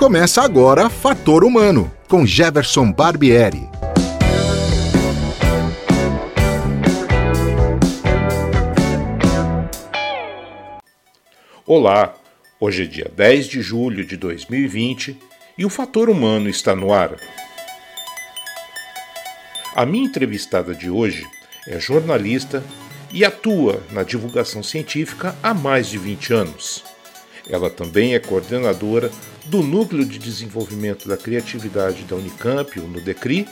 Começa agora Fator Humano, com Jefferson Barbieri. Olá, hoje é dia 10 de julho de 2020 e o Fator Humano está no ar. A minha entrevistada de hoje é jornalista e atua na divulgação científica há mais de 20 anos. Ela também é coordenadora do Núcleo de Desenvolvimento da Criatividade da Unicamp, o NUDECRI,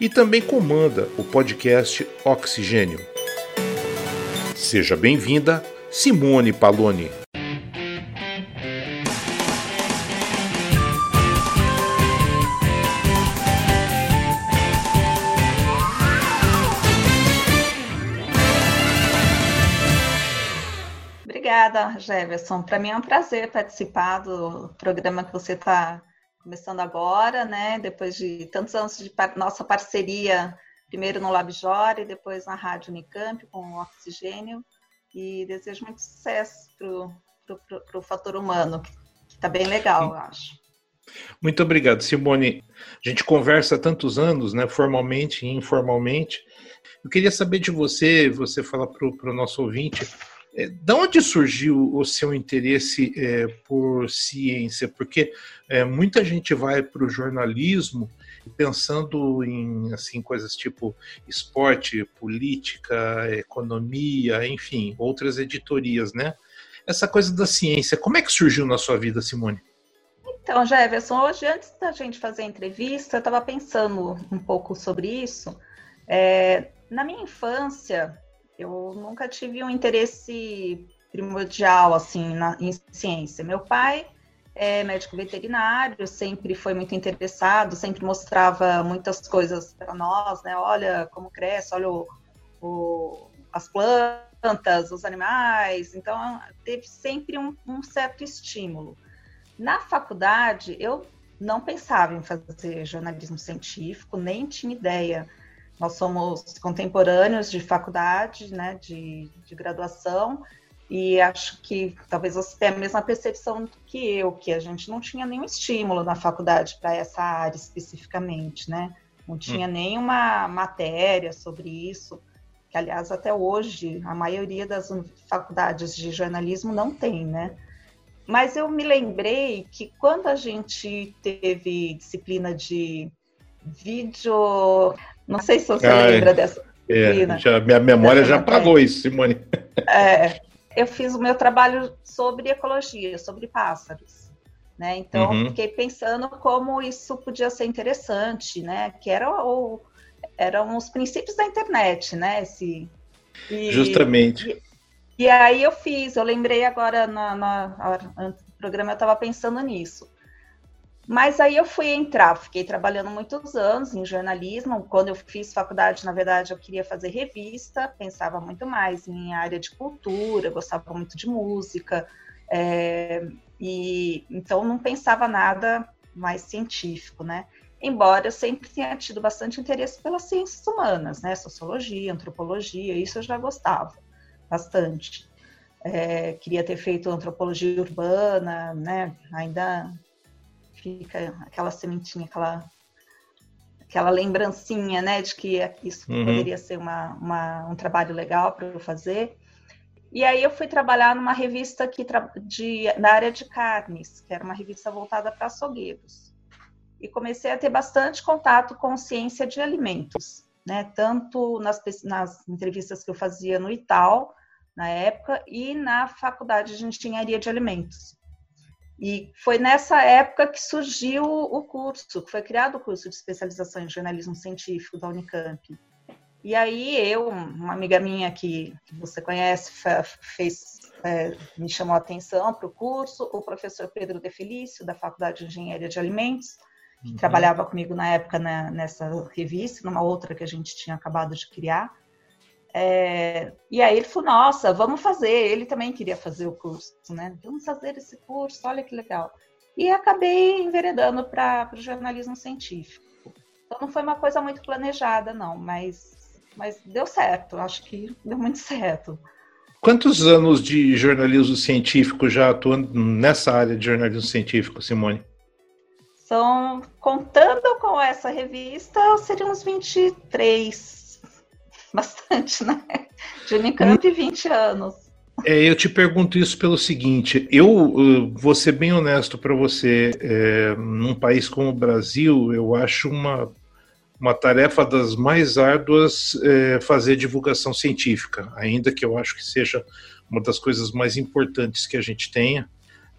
e também comanda o podcast Oxigênio. Seja bem-vinda, Simone Paloni. Obrigada, Jefferson. Para mim é um prazer participar do programa que você está começando agora, né? Depois de tantos anos de par nossa parceria, primeiro no LabJor e depois na Rádio Unicamp com o Oxigênio. E desejo muito sucesso para o fator humano, que está bem legal, eu acho. Muito obrigado, Simone. A gente conversa há tantos anos, né, formalmente e informalmente. Eu queria saber de você, você fala para o nosso ouvinte, é, da onde surgiu o seu interesse é, por ciência? Porque é, muita gente vai para o jornalismo pensando em assim coisas tipo esporte, política, economia, enfim, outras editorias, né? Essa coisa da ciência, como é que surgiu na sua vida, Simone? Então, Jefferson, hoje antes da gente fazer a entrevista, eu estava pensando um pouco sobre isso. É, na minha infância, eu nunca tive um interesse primordial assim na, em ciência. Meu pai é médico veterinário, sempre foi muito interessado, sempre mostrava muitas coisas para nós, né? Olha como cresce, olha o, o, as plantas, os animais. Então, teve sempre um, um certo estímulo. Na faculdade, eu não pensava em fazer jornalismo científico, nem tinha ideia nós somos contemporâneos de faculdade, né, de, de graduação, e acho que talvez você tenha a mesma percepção que eu, que a gente não tinha nenhum estímulo na faculdade para essa área especificamente, né? Não tinha hum. nenhuma matéria sobre isso, que aliás até hoje a maioria das faculdades de jornalismo não tem, né? Mas eu me lembrei que quando a gente teve disciplina de vídeo não sei se você Ai, lembra dessa é, já, minha memória já apagou isso, Simone. É, eu fiz o meu trabalho sobre ecologia, sobre pássaros. Né? Então, uhum. fiquei pensando como isso podia ser interessante, né? Que era o, eram os princípios da internet, né? Esse, e, Justamente. E, e, aí eu fiz, eu lembrei agora na, na, no programa, eu estava pensando nisso. Mas aí eu fui entrar, fiquei trabalhando muitos anos em jornalismo. Quando eu fiz faculdade, na verdade, eu queria fazer revista, pensava muito mais em área de cultura, gostava muito de música, é, e então não pensava nada mais científico, né? Embora eu sempre tenha tido bastante interesse pelas ciências humanas, né? Sociologia, antropologia, isso eu já gostava bastante. É, queria ter feito antropologia urbana, né? Ainda fica aquela sementinha, aquela, aquela lembrancinha, né, de que isso uhum. poderia ser uma, uma, um trabalho legal para eu fazer. E aí eu fui trabalhar numa revista que de, na área de carnes, que era uma revista voltada para açougueiros. E comecei a ter bastante contato com ciência de alimentos, né? Tanto nas, nas entrevistas que eu fazia no Ital, na época, e na Faculdade de Engenharia de Alimentos. E foi nessa época que surgiu o curso, que foi criado o curso de especialização em jornalismo científico da Unicamp. E aí eu, uma amiga minha que, você conhece, fez, é, me chamou a atenção para o curso, o professor Pedro De Felício, da Faculdade de Engenharia de Alimentos, que uhum. trabalhava comigo na época na, nessa revista, numa outra que a gente tinha acabado de criar. É, e aí ele falou, nossa, vamos fazer. Ele também queria fazer o curso, né? Vamos fazer esse curso, olha que legal. E acabei enveredando para o jornalismo científico. Então não foi uma coisa muito planejada, não, mas, mas deu certo, acho que deu muito certo. Quantos anos de jornalismo científico já atuando nessa área de jornalismo científico, Simone? São, contando com essa revista, seriam uns 23. Bastante, né? De Unicamp, hum. 20 anos. É, eu te pergunto isso pelo seguinte: eu vou ser bem honesto para você, é, num país como o Brasil, eu acho uma, uma tarefa das mais árduas é, fazer divulgação científica, ainda que eu acho que seja uma das coisas mais importantes que a gente tenha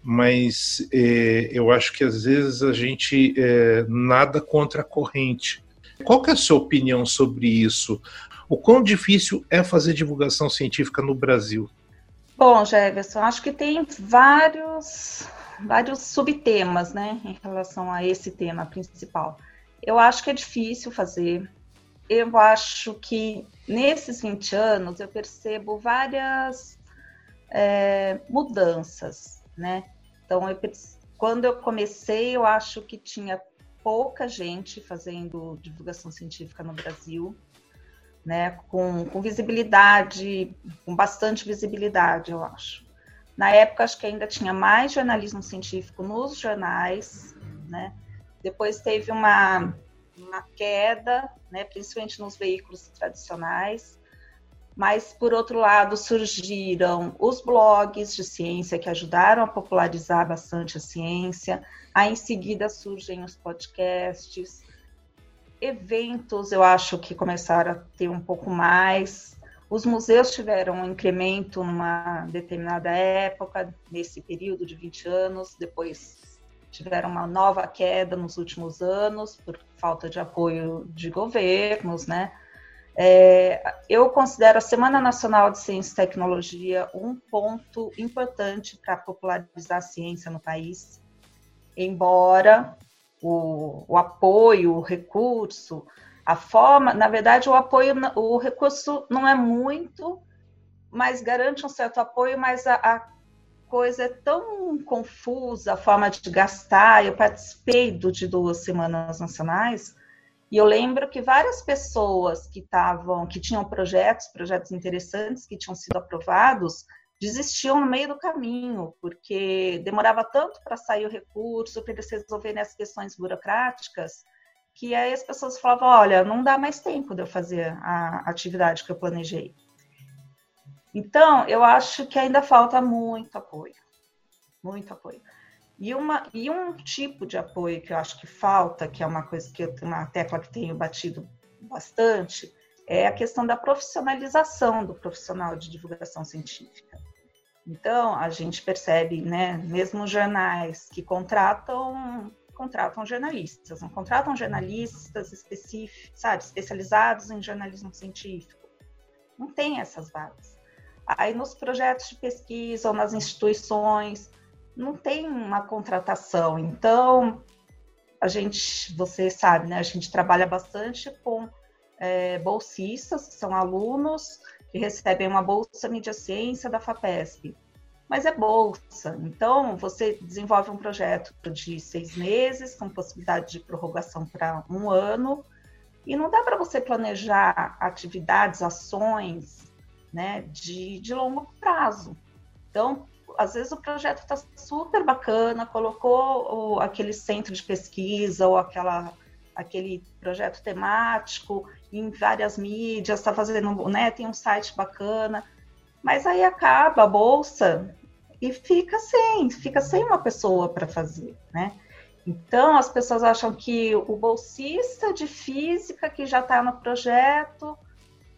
mas é, eu acho que às vezes a gente é, nada contra a corrente. Qual que é a sua opinião sobre isso? O quão difícil é fazer divulgação científica no Brasil? Bom, Jefferson, acho que tem vários, vários subtemas né, em relação a esse tema principal. Eu acho que é difícil fazer. Eu acho que nesses 20 anos eu percebo várias é, mudanças né? Então, eu, quando eu comecei, eu acho que tinha pouca gente fazendo divulgação científica no Brasil, né? Com, com visibilidade, com bastante visibilidade, eu acho. Na época, acho que ainda tinha mais jornalismo científico nos jornais, né? Depois teve uma, uma queda, né, principalmente nos veículos tradicionais, mas por outro lado surgiram os blogs de ciência que ajudaram a popularizar bastante a ciência. Aí em seguida surgem os podcasts, eventos, eu acho que começaram a ter um pouco mais. Os museus tiveram um incremento numa determinada época, nesse período de 20 anos, depois tiveram uma nova queda nos últimos anos por falta de apoio de governos, né? É, eu considero a Semana Nacional de Ciência e Tecnologia um ponto importante para popularizar a ciência no país, embora o, o, apoio, o recurso, a forma, na verdade, o apoio, o recurso não é muito, mas garante um certo apoio, mas a, a coisa é tão confusa, a forma de gastar. Eu participei do, de duas semanas nacionais e eu lembro que várias pessoas que estavam, que tinham projetos, projetos interessantes que tinham sido aprovados, desistiam no meio do caminho, porque demorava tanto para sair o recurso, para eles resolverem as questões burocráticas, que aí as pessoas falavam, olha, não dá mais tempo de eu fazer a atividade que eu planejei. Então, eu acho que ainda falta muito apoio, muito apoio. E, uma, e um tipo de apoio que eu acho que falta, que é uma coisa que eu uma tecla que tenho batido bastante, é a questão da profissionalização do profissional de divulgação científica. Então, a gente percebe, né, mesmo jornais que contratam contratam jornalistas, não contratam jornalistas específicos, sabe, especializados em jornalismo científico. Não tem essas vagas. Aí nos projetos de pesquisa ou nas instituições, não tem uma contratação. Então, a gente, você sabe, né? A gente trabalha bastante com é, bolsistas, que são alunos que recebem uma bolsa mídia ciência da FAPESP. Mas é bolsa, então você desenvolve um projeto de seis meses, com possibilidade de prorrogação para um ano, e não dá para você planejar atividades, ações né, de, de longo prazo. Então, às vezes o projeto está super bacana, colocou o, aquele centro de pesquisa ou aquela, aquele projeto temático em várias mídias, está fazendo, né, tem um site bacana, mas aí acaba a bolsa e fica sem, fica sem uma pessoa para fazer, né? Então as pessoas acham que o bolsista de física que já está no projeto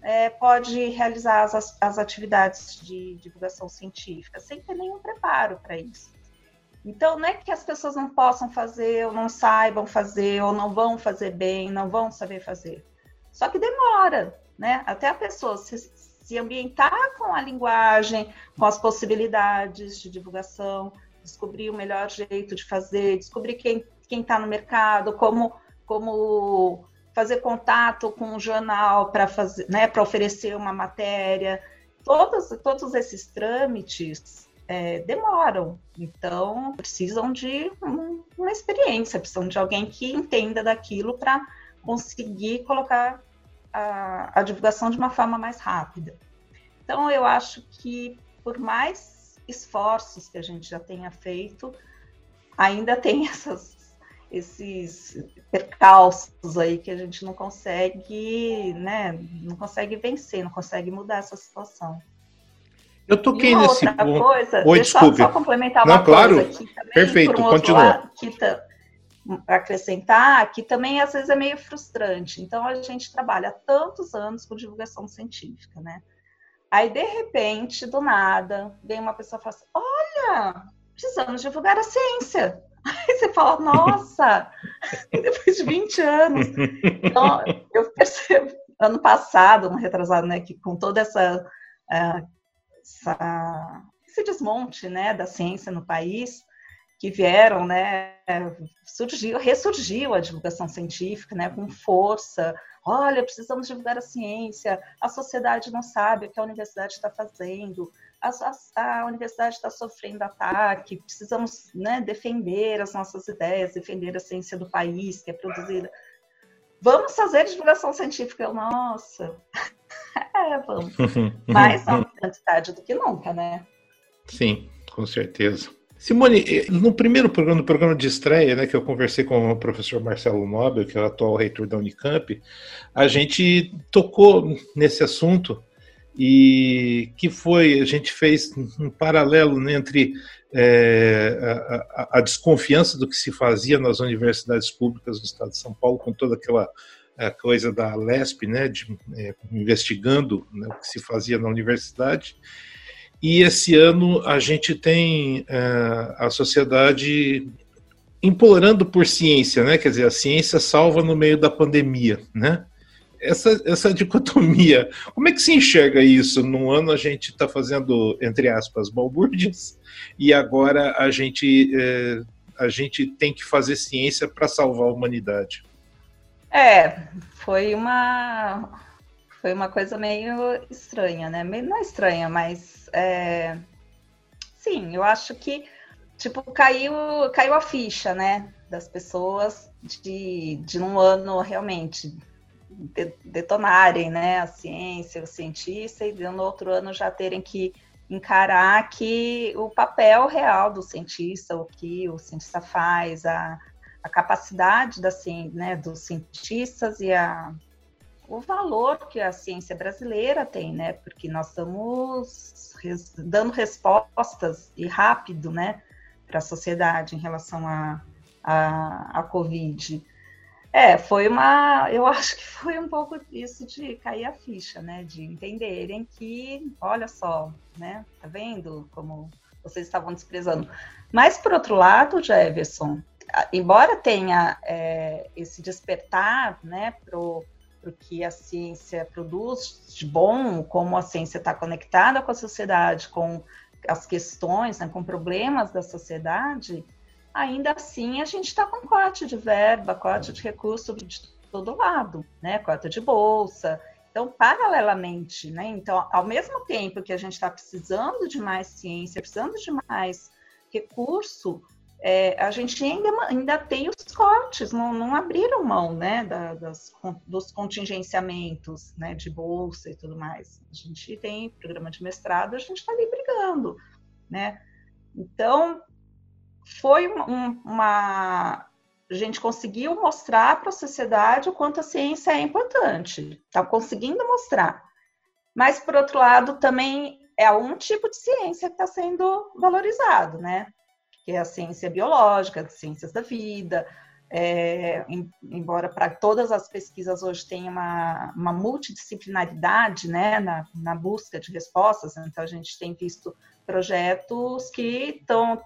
é, pode realizar as, as atividades de divulgação científica sem ter nenhum preparo para isso. Então, não é que as pessoas não possam fazer, ou não saibam fazer, ou não vão fazer bem, não vão saber fazer. Só que demora, né? Até a pessoa se, se ambientar com a linguagem, com as possibilidades de divulgação, descobrir o melhor jeito de fazer, descobrir quem está no mercado, como, como fazer contato com um jornal para fazer, né, para oferecer uma matéria. Todos, todos esses trâmites é, demoram, então precisam de um, uma experiência, precisam de alguém que entenda daquilo para conseguir colocar a, a divulgação de uma forma mais rápida. Então, eu acho que por mais esforços que a gente já tenha feito, ainda tem essas esses percalços aí que a gente não consegue, né, não consegue vencer, não consegue mudar essa situação. Eu toquei nesse outra ponto. coisa, Oi, deixa desculpe. só complementar uma não, claro. coisa aqui também, Perfeito, um continua. Lado, que acrescentar que também às vezes é meio frustrante. Então a gente trabalha tantos anos com divulgação científica, né? Aí de repente, do nada, vem uma pessoa e fala assim: "Olha, precisamos divulgar a ciência". Aí você fala: "Nossa, depois de 20 anos". Então, eu percebo ano passado, ano retrasado, né, que com toda essa, uh, essa esse desmonte, né, da ciência no país, que vieram, né, surgiu, ressurgiu a divulgação científica, né, com força. Olha, precisamos divulgar a ciência. A sociedade não sabe o que a universidade está fazendo. A, a, a universidade está sofrendo ataque. Precisamos, né, defender as nossas ideias, defender a ciência do país que é produzida. Vamos fazer divulgação científica. Eu, nossa, é, vamos. Mais antes tarde do que nunca, né? Sim, com certeza. Simone, eh, no primeiro programa, no programa de estreia, né, que eu conversei com o professor Marcelo Nobel, que é o atual reitor da Unicamp, a gente tocou nesse assunto e que foi, a gente fez um paralelo né, entre é, a, a, desconfiança do que se fazia nas universidades públicas do estado de São Paulo, com toda aquela coisa da LESP, né, de, é, investigando né, o que se fazia na universidade, e esse ano a gente tem é, a sociedade implorando por ciência, né? Quer dizer, a ciência salva no meio da pandemia, né? Essa, essa dicotomia, como é que se enxerga isso? Num ano a gente está fazendo, entre aspas, balbúrdias, e agora a gente, é, a gente tem que fazer ciência para salvar a humanidade. É, foi uma, foi uma coisa meio estranha, né? Não é estranha, mas é... Sim, eu acho que tipo caiu, caiu a ficha, né, das pessoas de, de um ano realmente detonarem, né, a ciência, o cientista e no outro ano já terem que encarar que o papel real do cientista, o que o cientista faz, a, a capacidade da, né, dos cientistas e a, o valor que a ciência brasileira tem, né? Porque nós estamos res, dando respostas e rápido, né, para a sociedade em relação à a, a, a, Covid. É, foi uma. Eu acho que foi um pouco isso de cair a ficha, né? De entenderem que, olha só, né? Tá vendo como vocês estavam desprezando. Mas, por outro lado, Jefferson, embora tenha é, esse despertar, né, pro para o que a ciência produz de bom, como a ciência está conectada com a sociedade, com as questões, né, com problemas da sociedade, ainda assim a gente está com corte de verba, corte de recurso de todo lado, né, corte de bolsa. Então, paralelamente, né, então, ao mesmo tempo que a gente está precisando de mais ciência, precisando de mais recurso, é, a gente ainda, ainda tem os cortes, não, não abriram mão né, da, das, dos contingenciamentos né, de bolsa e tudo mais. A gente tem programa de mestrado, a gente está ali brigando. Né? Então, foi um, uma. A gente conseguiu mostrar para a sociedade o quanto a ciência é importante, está conseguindo mostrar. Mas, por outro lado, também é um tipo de ciência que está sendo valorizado, né? Que é a ciência biológica, as ciências da vida, é, em, embora para todas as pesquisas hoje tenha uma, uma multidisciplinaridade né, na, na, busca de respostas, então a gente tem visto projetos que estão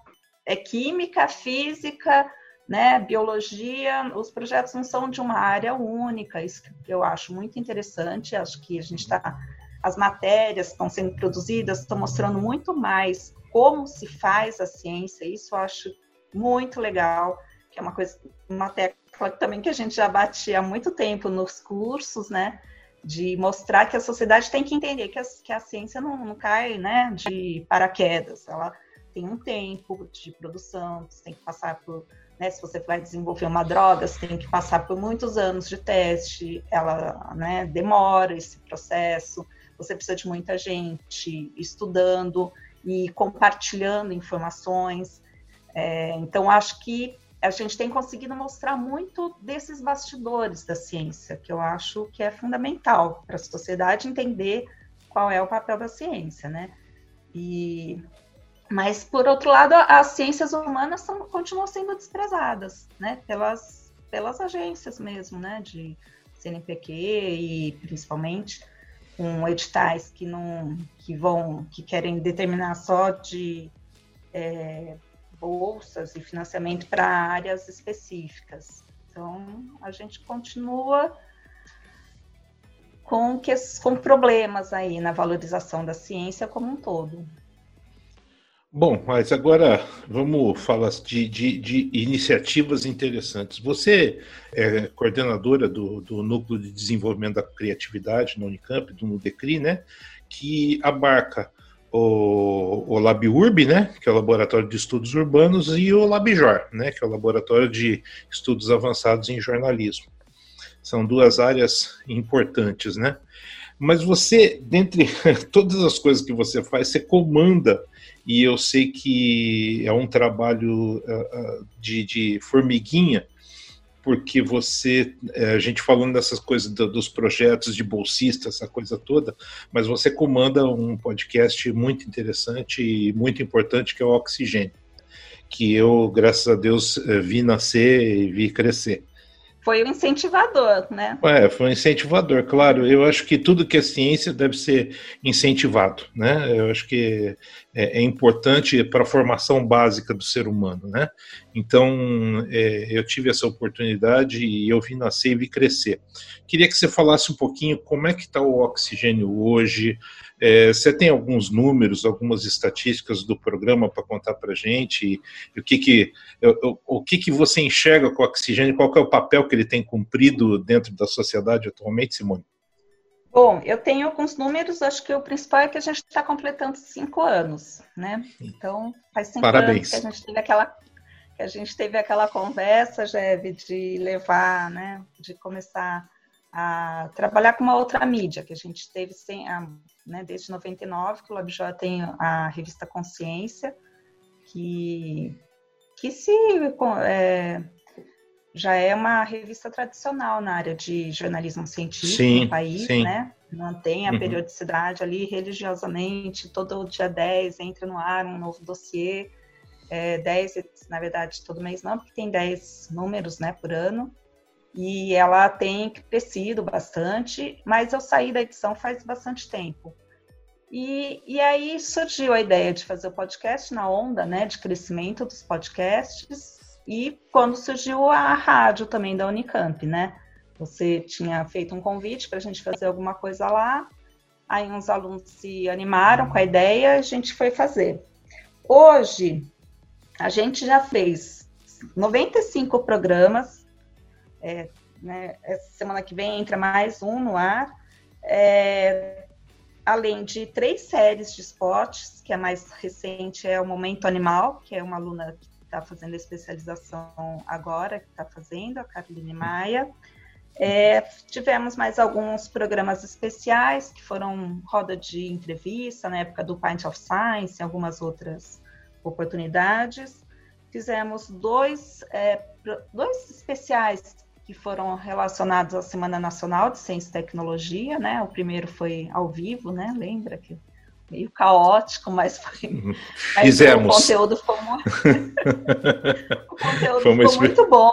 é química, física, né, biologia, os projetos não são de uma área única, isso eu acho muito interessante, acho que a gente está, as matérias que estão sendo produzidas estão mostrando muito mais como se faz a ciência, isso eu acho muito legal, que é uma coisa, uma tecla também que a gente já batia há muito tempo nos cursos, né? De mostrar que a sociedade tem que entender que a, que a ciência não, não cai né, de paraquedas, ela tem um tempo de produção, você tem que passar por né, se você vai desenvolver uma droga, você tem que passar por muitos anos de teste, ela né, demora esse processo, você precisa de muita gente estudando, e compartilhando informações. É, então, acho que a gente tem conseguido mostrar muito desses bastidores da ciência, que eu acho que é fundamental para a sociedade entender qual é o papel da ciência, né? E, mas, por outro lado, as ciências humanas são, continuam sendo desprezadas, né? Pelas, pelas agências mesmo, né? De CNPq e principalmente com editais que não que vão que querem determinar só de é, bolsas e financiamento para áreas específicas. Então a gente continua com, que, com problemas aí na valorização da ciência como um todo. Bom, mas agora vamos falar de, de, de, iniciativas interessantes. Você é coordenadora do, do, Núcleo de Desenvolvimento da Criatividade na Unicamp, do NUDECRI, né? Que abarca o, o LabURB, né? Que é o Laboratório de Estudos Urbanos, e o LabJOR, né? Que é o Laboratório de Estudos Avançados em Jornalismo. São duas áreas importantes, né? Mas você, dentre todas as coisas que você faz, você comanda. E eu sei que é um trabalho uh, de, de, formiguinha, porque você, eh, a gente falando dessas coisas do, dos projetos de bolsista, essa coisa toda, mas você comanda um podcast muito interessante e muito importante que é o Oxigênio, que eu, graças a Deus, eh, vi nascer e vi crescer foi o incentivador, né? É, foi um incentivador, claro. Eu acho que tudo que é ciência deve ser incentivado, né? Eu acho que é, é importante para a formação básica do ser humano, né? Então, é, eu tive essa oportunidade e eu vi nascer e vi crescer. Queria que você falasse um pouquinho como é que está o oxigênio hoje, é, você tem alguns números, algumas estatísticas do programa para contar para a gente? E, e, o que que, o, o, que que você enxerga com o oxigênio? Qual é o papel que ele tem cumprido dentro da sociedade atualmente, Simone? Bom, eu tenho alguns números, acho que o principal é que a gente está completando cinco anos, né? Então, faz cinco Parabéns. anos que a gente teve aquela que a gente teve aquela conversa, Jeve, de levar, né, de começar a trabalhar com uma outra mídia, que a gente teve sem, a, né, desde 99, que o LabJOA tem a revista Consciência, que, que se é, já é uma revista tradicional na área de jornalismo científico sim, no país, sim. né? Mantém a uhum. periodicidade ali religiosamente, todo dia 10 entra no ar um novo dossiê, é, 10, na verdade, todo mês não, porque tem 10 números né, por ano e ela tem crescido bastante, mas eu saí da edição faz bastante tempo. E, e aí surgiu a ideia de fazer o podcast na onda né, de crescimento dos podcasts, e quando surgiu a rádio também da Unicamp, né? Você tinha feito um convite para a gente fazer alguma coisa lá, aí uns alunos se animaram com a ideia, a gente foi fazer. Hoje, a gente já fez 95 programas, é, né, essa semana que vem entra mais um no ar. É, além de três séries de esportes, que a mais recente é o Momento Animal, que é uma aluna que está fazendo especialização agora, que está fazendo, a Caroline Maia. É, tivemos mais alguns programas especiais, que foram roda de entrevista, na época do Pint of Science, e algumas outras oportunidades. Fizemos dois, é, dois especiais que foram relacionados à Semana Nacional de Ciência e Tecnologia, né? O primeiro foi ao vivo, né? Lembra que meio caótico, mas foi. Uhum. Mas Fizemos. O conteúdo foi muito, o conteúdo foi muito bom.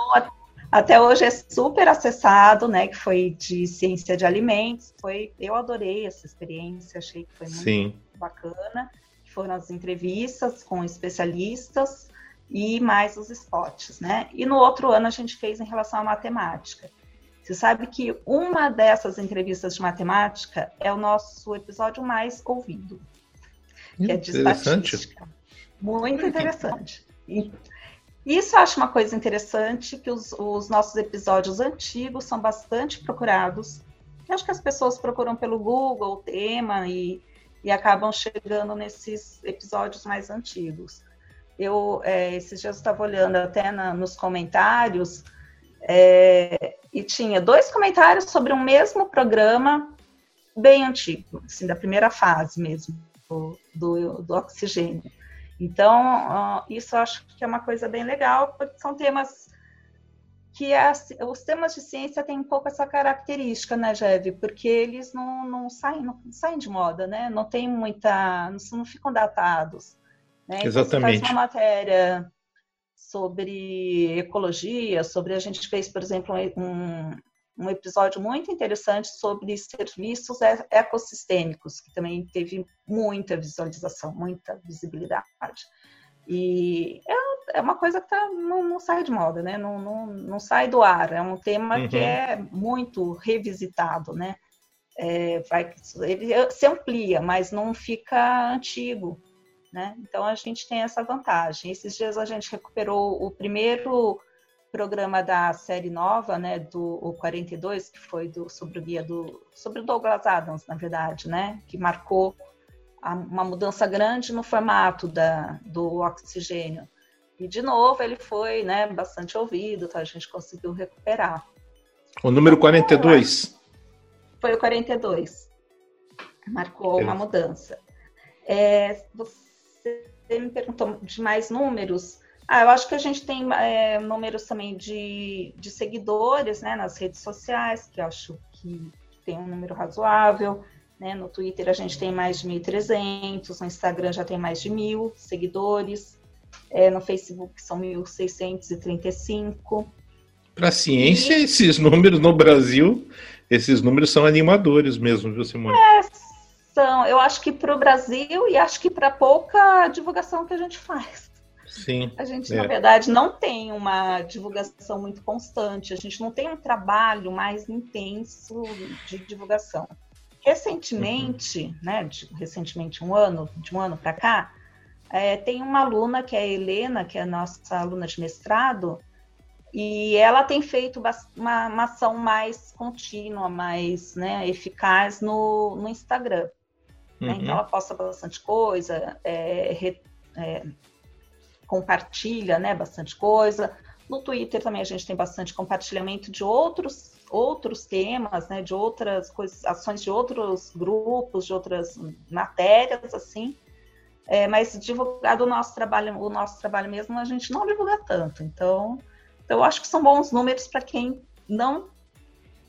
Até hoje é super acessado, né? Que foi de ciência de alimentos. Foi, eu adorei essa experiência, achei que foi muito Sim. bacana. Foram as entrevistas com especialistas e mais os spots, né? E no outro ano a gente fez em relação à matemática. Você sabe que uma dessas entrevistas de matemática é o nosso episódio mais ouvido, que é de estatística. Muito interessante. E isso eu acho uma coisa interessante, que os, os nossos episódios antigos são bastante procurados. Eu acho que as pessoas procuram pelo Google o tema e, e acabam chegando nesses episódios mais antigos. Eu, é, esses dias estava olhando até na, nos comentários é, e tinha dois comentários sobre um mesmo programa bem antigo, assim, da primeira fase mesmo, do, do, oxigênio. Então, isso eu acho que é uma coisa bem legal, porque são temas que as, os temas de ciência têm um pouco essa característica, né, Jeve? Porque eles não, não, saem, não saem de moda, né? Não tem muita. não, não ficam datados. Né? Exatamente. Então, faz uma matéria sobre ecologia, sobre a gente fez, por exemplo, um, um episódio muito interessante sobre serviços ecossistêmicos, que também teve muita visualização, muita visibilidade. E é, é uma coisa que tá, não, não, sai de moda, né? Não, não, não, sai do ar. É um tema uhum. que é muito revisitado, né? É, vai, ele se amplia, mas não fica antigo, né? Então a gente tem essa vantagem. Esses dias a gente recuperou o primeiro programa da série nova, né, do o 42, que foi do, sobre o guia do sobre o Douglas Adams, na verdade, né, que marcou a, uma mudança grande no formato da, do oxigênio. E de novo ele foi, né, bastante ouvido, tá? A gente conseguiu recuperar. O número 42 foi o 42. Marcou uma mudança. É, você me perguntou de mais números. Ah, eu acho que a gente tem é, números também de, de seguidores né, nas redes sociais, que acho que tem um número razoável. Né? No Twitter a gente tem mais de 1.300, no Instagram já tem mais de mil seguidores, é, no Facebook são 1.635. Para a ciência, e... esses números no Brasil, esses números são animadores mesmo, viu, Simone? É, são. Eu acho que para o Brasil e acho que para pouca divulgação que a gente faz. Sim. A gente, é. na verdade, não tem uma divulgação muito constante, a gente não tem um trabalho mais intenso de divulgação. Recentemente, uhum. né, de, recentemente, um ano, de um ano para cá, é, tem uma aluna que é a Helena, que é a nossa aluna de mestrado, e ela tem feito uma, uma ação mais contínua, mais né, eficaz no, no Instagram. Né? Uhum. Então ela posta bastante coisa, é, re, é, compartilha né, bastante coisa. No Twitter também a gente tem bastante compartilhamento de outros outros temas, né, de outras coisas, ações de outros grupos, de outras matérias, assim. É, mas divulgar o nosso trabalho, o nosso trabalho mesmo, a gente não divulga tanto. Então, então eu acho que são bons números para quem não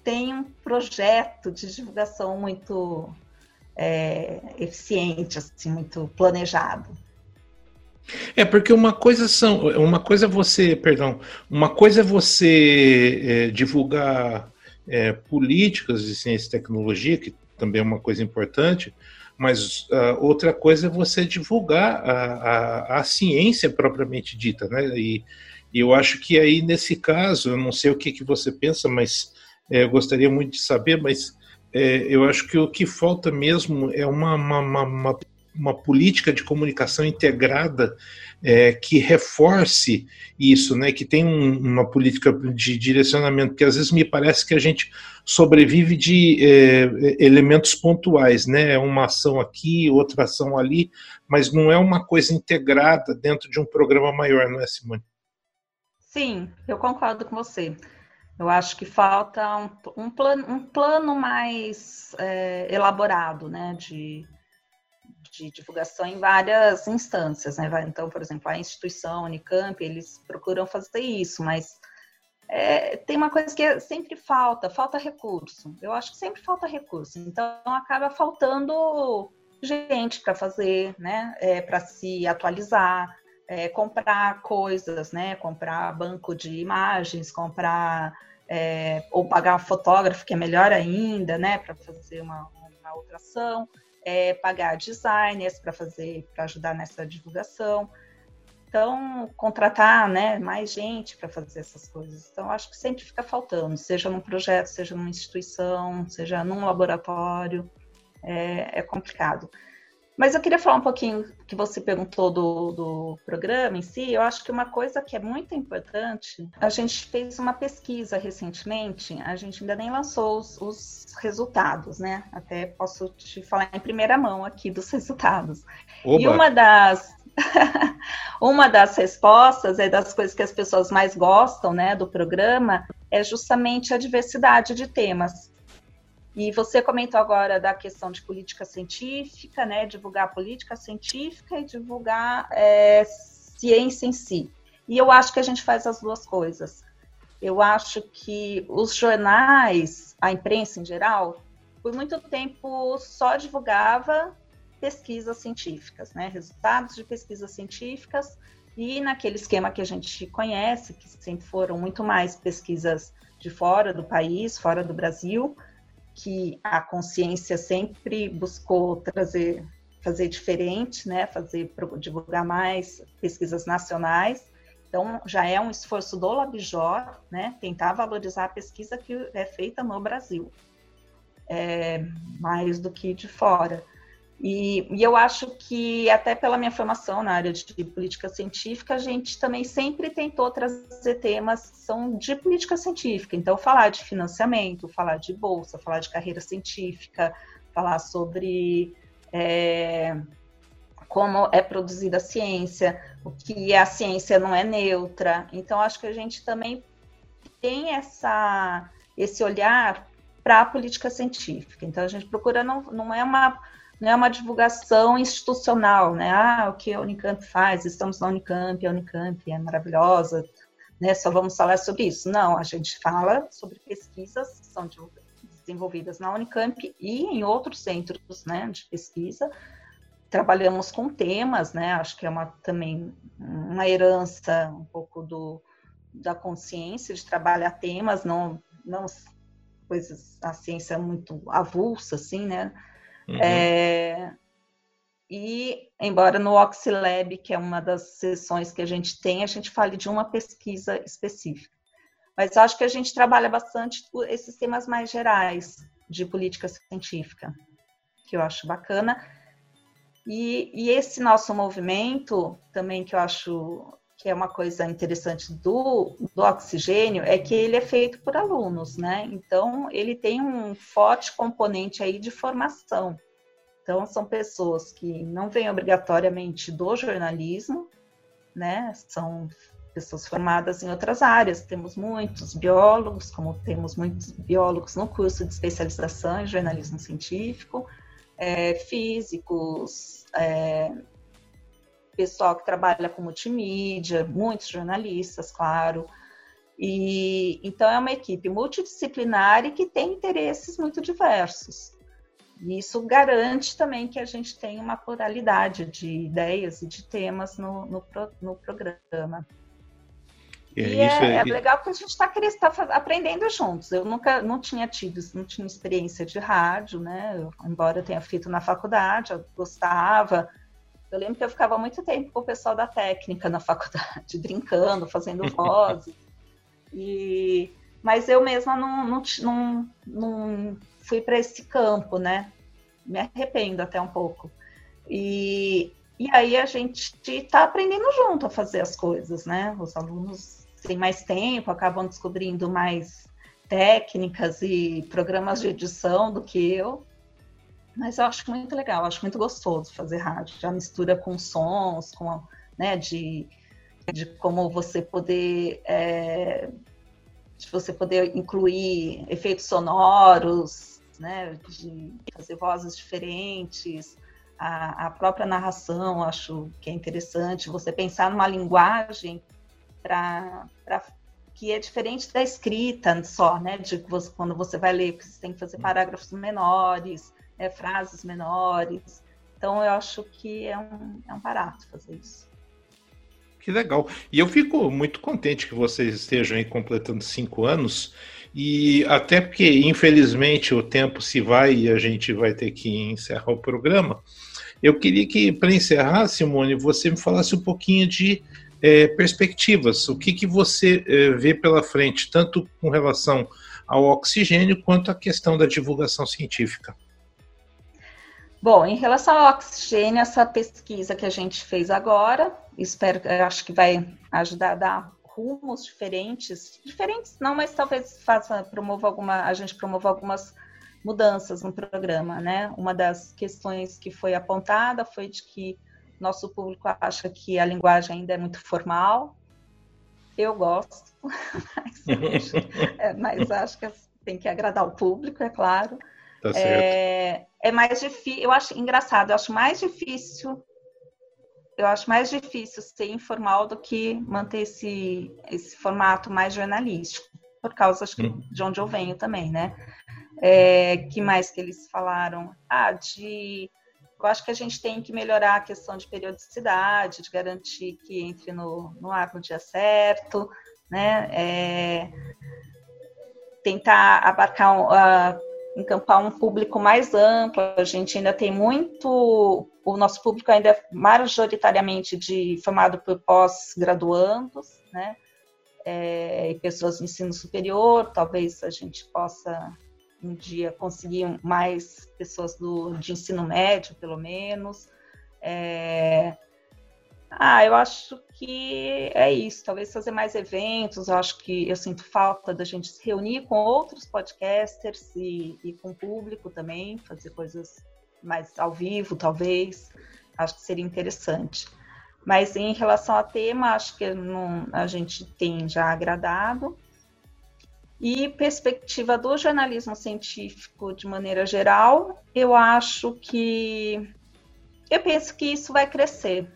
tem um projeto de divulgação muito é, eficiente, assim, muito planejado. É porque uma coisa são, uma coisa é você, perdão, uma coisa é você é, divulgar é, políticas de ciência e tecnologia, que também é uma coisa importante, mas uh, outra coisa é você divulgar a, a, a, ciência propriamente dita, né? E, e, eu acho que aí nesse caso, eu não sei o que, que você pensa, mas é, eu gostaria muito de saber, mas é, eu acho que o que falta mesmo é uma, uma, uma, uma política de comunicação integrada é, que reforce isso, né, que tem um, uma política de direcionamento, que às vezes me parece que a gente sobrevive de é, elementos pontuais, né, uma ação aqui, outra ação ali, mas não é uma coisa integrada dentro de um programa maior, não é, Simone? Sim, eu concordo com você. Eu acho que falta um, um, plano, um plano mais é, elaborado, né, de, de divulgação em várias instâncias, né? Então, por exemplo, a instituição, a Unicamp, eles procuram fazer isso, mas é, tem uma coisa que sempre falta, falta recurso. Eu acho que sempre falta recurso. Então, acaba faltando gente para fazer, né? É, para se atualizar, é, comprar coisas, né? Comprar banco de imagens, comprar é, ou pagar fotógrafo, que é melhor ainda, né? Para fazer uma, uma outra ação, é, pagar designers para fazer, para ajudar nessa divulgação. Então, contratar né, mais gente para fazer essas coisas. Então, acho que sempre fica faltando, seja num projeto, seja numa instituição, seja num laboratório, é, é complicado. Mas eu queria falar um pouquinho que você perguntou do, do programa em si. Eu acho que uma coisa que é muito importante, a gente fez uma pesquisa recentemente, a gente ainda nem lançou os, os resultados, né? Até posso te falar em primeira mão aqui dos resultados. Oba. E uma das uma das respostas é das coisas que as pessoas mais gostam, né, do programa, é justamente a diversidade de temas. E você comentou agora da questão de política científica, né? Divulgar política científica e divulgar é, ciência em si. E eu acho que a gente faz as duas coisas. Eu acho que os jornais, a imprensa em geral, por muito tempo só divulgava pesquisas científicas, né? Resultados de pesquisas científicas e naquele esquema que a gente conhece, que sempre foram muito mais pesquisas de fora do país, fora do Brasil, que a consciência sempre buscou trazer, fazer diferente, né? Fazer divulgar mais pesquisas nacionais. Então, já é um esforço do Labjor, né? Tentar valorizar a pesquisa que é feita no Brasil, é, mais do que de fora. E, e, eu acho que, até pela minha formação na área de, política científica, a gente também sempre tentou trazer temas que são de política científica. Então, falar de financiamento, falar de bolsa, falar de carreira científica, falar sobre é, como é produzida a ciência, o que a ciência não é neutra. Então, acho que a gente também tem essa, esse olhar para a política científica. Então, a gente procura, não, não é uma não é uma divulgação institucional, né? Ah, o que a Unicamp faz, estamos na Unicamp, a Unicamp é maravilhosa, né? Só vamos falar sobre isso. Não, a gente fala sobre pesquisas que são desenvolvidas na Unicamp e em outros centros, né, de pesquisa. Trabalhamos com temas, né? Acho que é uma também uma herança um pouco do da consciência de trabalhar temas, não não coisas a ciência muito avulsa assim, né? Uhum. É, e, embora no Oxilab, que é uma das sessões que a gente tem, a gente fale de uma pesquisa específica. Mas acho que a gente trabalha bastante esses temas mais gerais de política científica, que eu acho bacana. E, e, esse nosso movimento, também que eu acho que é uma coisa interessante do, do oxigênio, é que ele é feito por alunos, né? Então, ele tem um forte componente aí de formação. Então, são pessoas que não vêm obrigatoriamente do jornalismo, né? São pessoas formadas em outras áreas. Temos muitos biólogos, como temos muitos biólogos no curso de especialização em jornalismo científico, é, físicos, é, pessoal que trabalha com multimídia, muitos jornalistas, claro. E então é uma equipe multidisciplinar e que tem interesses muito diversos. E isso garante também que a gente tenha uma pluralidade de ideias e de temas no, no, no programa. E, e é, é, legal porque a gente está tá aprendendo juntos. Eu nunca não tinha tido, não tinha experiência de rádio, né? Eu, embora eu tenha feito na faculdade, eu gostava, eu lembro que eu ficava muito tempo com o pessoal da técnica na faculdade, brincando, fazendo vozes. e, mas eu mesma não, não, não, não fui para esse campo, né? Me arrependo até um pouco. E, e aí a gente está aprendendo junto a fazer as coisas, né? Os alunos têm mais tempo, acabam descobrindo mais técnicas e programas de edição do que eu. Mas eu acho muito legal, acho muito gostoso fazer rádio. Já mistura com sons, com, né, de, de como você poder é, de você poder incluir efeitos sonoros, né, de fazer vozes diferentes, a, a própria narração, acho que é interessante você pensar numa linguagem para que é diferente da escrita só, né, de você, quando você vai ler, que você tem que fazer parágrafos menores, é, frases menores. Então, eu acho que é um, é um barato fazer isso. Que legal. E eu fico muito contente que vocês estejam aí completando cinco anos. E até porque, infelizmente, o tempo se vai e a gente vai ter que encerrar o programa. Eu queria que, para encerrar, Simone, você me falasse um pouquinho de é, perspectivas. O que, que você é, vê pela frente, tanto com relação ao oxigênio quanto à questão da divulgação científica? Bom, em relação ao oxigênio, essa pesquisa que a gente fez agora, espero, acho que vai ajudar a dar rumos diferentes, diferentes não, mas talvez faça promova alguma, a gente promova algumas mudanças no programa, né? Uma das questões que foi apontada foi de que nosso público acha que a linguagem ainda é muito formal. Eu gosto, mas é, mas acho que tem que agradar o público, é claro. Tá é, é mais difícil, eu acho engraçado, eu acho mais difícil, eu acho mais difícil ser informal do que manter esse, esse formato mais jornalístico, por causa acho que, hum. de onde eu venho também, né? É, que mais que eles falaram? Ah, de eu acho que a gente tem que melhorar a questão de periodicidade, de garantir que entre no, no ar no dia certo, né? É, tentar abarcar, uh, encampar um público mais amplo. A gente ainda tem muito, o nosso público ainda é majoritariamente de formado por pós-graduandos, né? É, e pessoas de ensino superior. Talvez a gente possa um dia conseguir mais pessoas do, de ensino médio, pelo menos. É... Ah, eu acho que é isso. Talvez fazer mais eventos. Eu acho que eu sinto falta da gente se reunir com outros podcasters e, e com o público também, fazer coisas mais ao vivo, talvez. Acho que seria interessante. Mas em relação ao tema, acho que não, a gente tem já agradado. E perspectiva do jornalismo científico de maneira geral, eu acho que eu penso que isso vai crescer.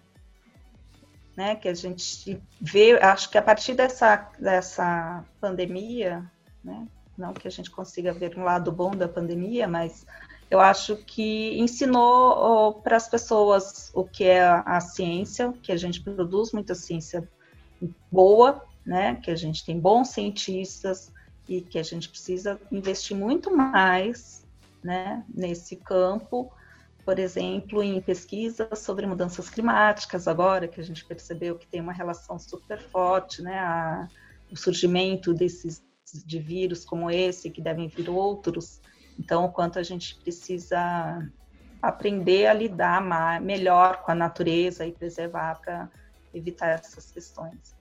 Né, que a gente vê, acho que a partir dessa, dessa pandemia, né, não que a gente consiga ver um lado bom da pandemia, mas eu acho que ensinou para as pessoas o que é a, ciência, que a gente produz muita ciência boa, né, que a gente tem bons cientistas, e que a gente precisa investir muito mais né, nesse campo, por exemplo, em pesquisas sobre mudanças climáticas, agora que a gente percebeu que tem uma relação super forte, né, a, o surgimento desses de vírus como esse, que devem vir outros. Então, o quanto a gente precisa aprender a lidar mais, melhor com a natureza e preservar para evitar essas questões.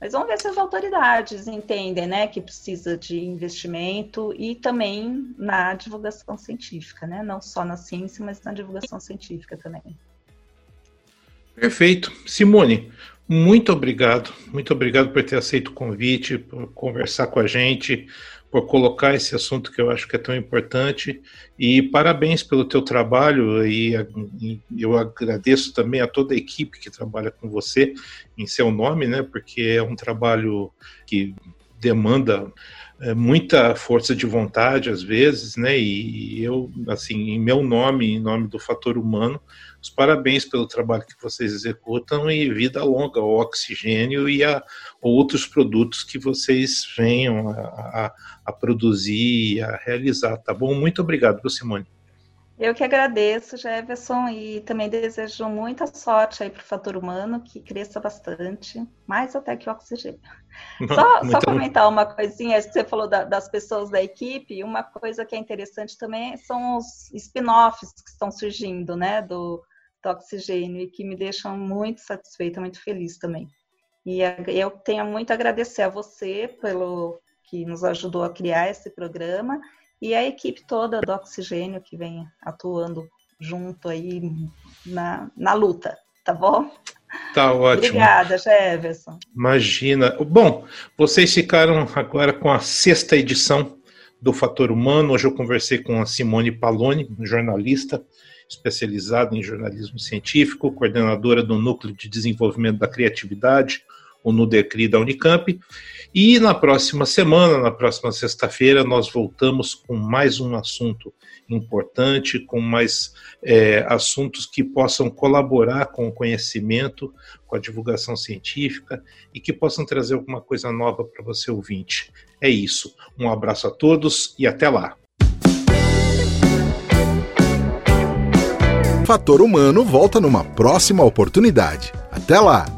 Mas vamos ver se as autoridades entendem né, que precisa de investimento e também na divulgação científica, né? não só na ciência, mas na divulgação científica também. Perfeito. Simone, muito obrigado. Muito obrigado por ter aceito o convite, por conversar com a gente, por colocar esse assunto que eu acho que é tão importante e parabéns pelo teu trabalho e, e, eu agradeço também a toda a equipe que trabalha com você em seu nome, né? Porque é um trabalho que demanda muita força de vontade às vezes, né? E eu, assim, em meu nome, em nome do fator humano, os parabéns pelo trabalho que vocês executam e vida longa ao oxigênio e a outros produtos que vocês venham a, a, a produzir e a realizar, tá bom? Muito obrigado, Simone. Eu que agradeço, Jefferson, e também desejo muita sorte aí para o fator humano, que cresça bastante, mais até que o oxigênio. Só, só comentar uma coisinha, que você falou da, das pessoas da equipe, uma coisa que é interessante também são os spin-offs que estão surgindo, né, do, do oxigênio, e que me deixam muito satisfeita, muito feliz também. E eu tenho muito a agradecer a você pelo que nos ajudou a criar esse programa e a equipe toda do Oxigênio que vem atuando junto aí na, na luta, tá bom? Tá ótimo. Obrigada, Jefferson. Imagina. Bom, vocês ficaram agora com a sexta edição do Fator Humano. Hoje eu conversei com a Simone Paloni, jornalista especializada em jornalismo científico, coordenadora do Núcleo de Desenvolvimento da Criatividade, o NUDECRI da Unicamp. E na próxima semana, na próxima sexta-feira, nós voltamos com mais um assunto importante, com mais é, assuntos que possam colaborar com o conhecimento, com a divulgação científica e que possam trazer alguma coisa nova para você ouvinte. É isso. Um abraço a todos e até lá. Fator Humano volta numa próxima oportunidade. Até lá!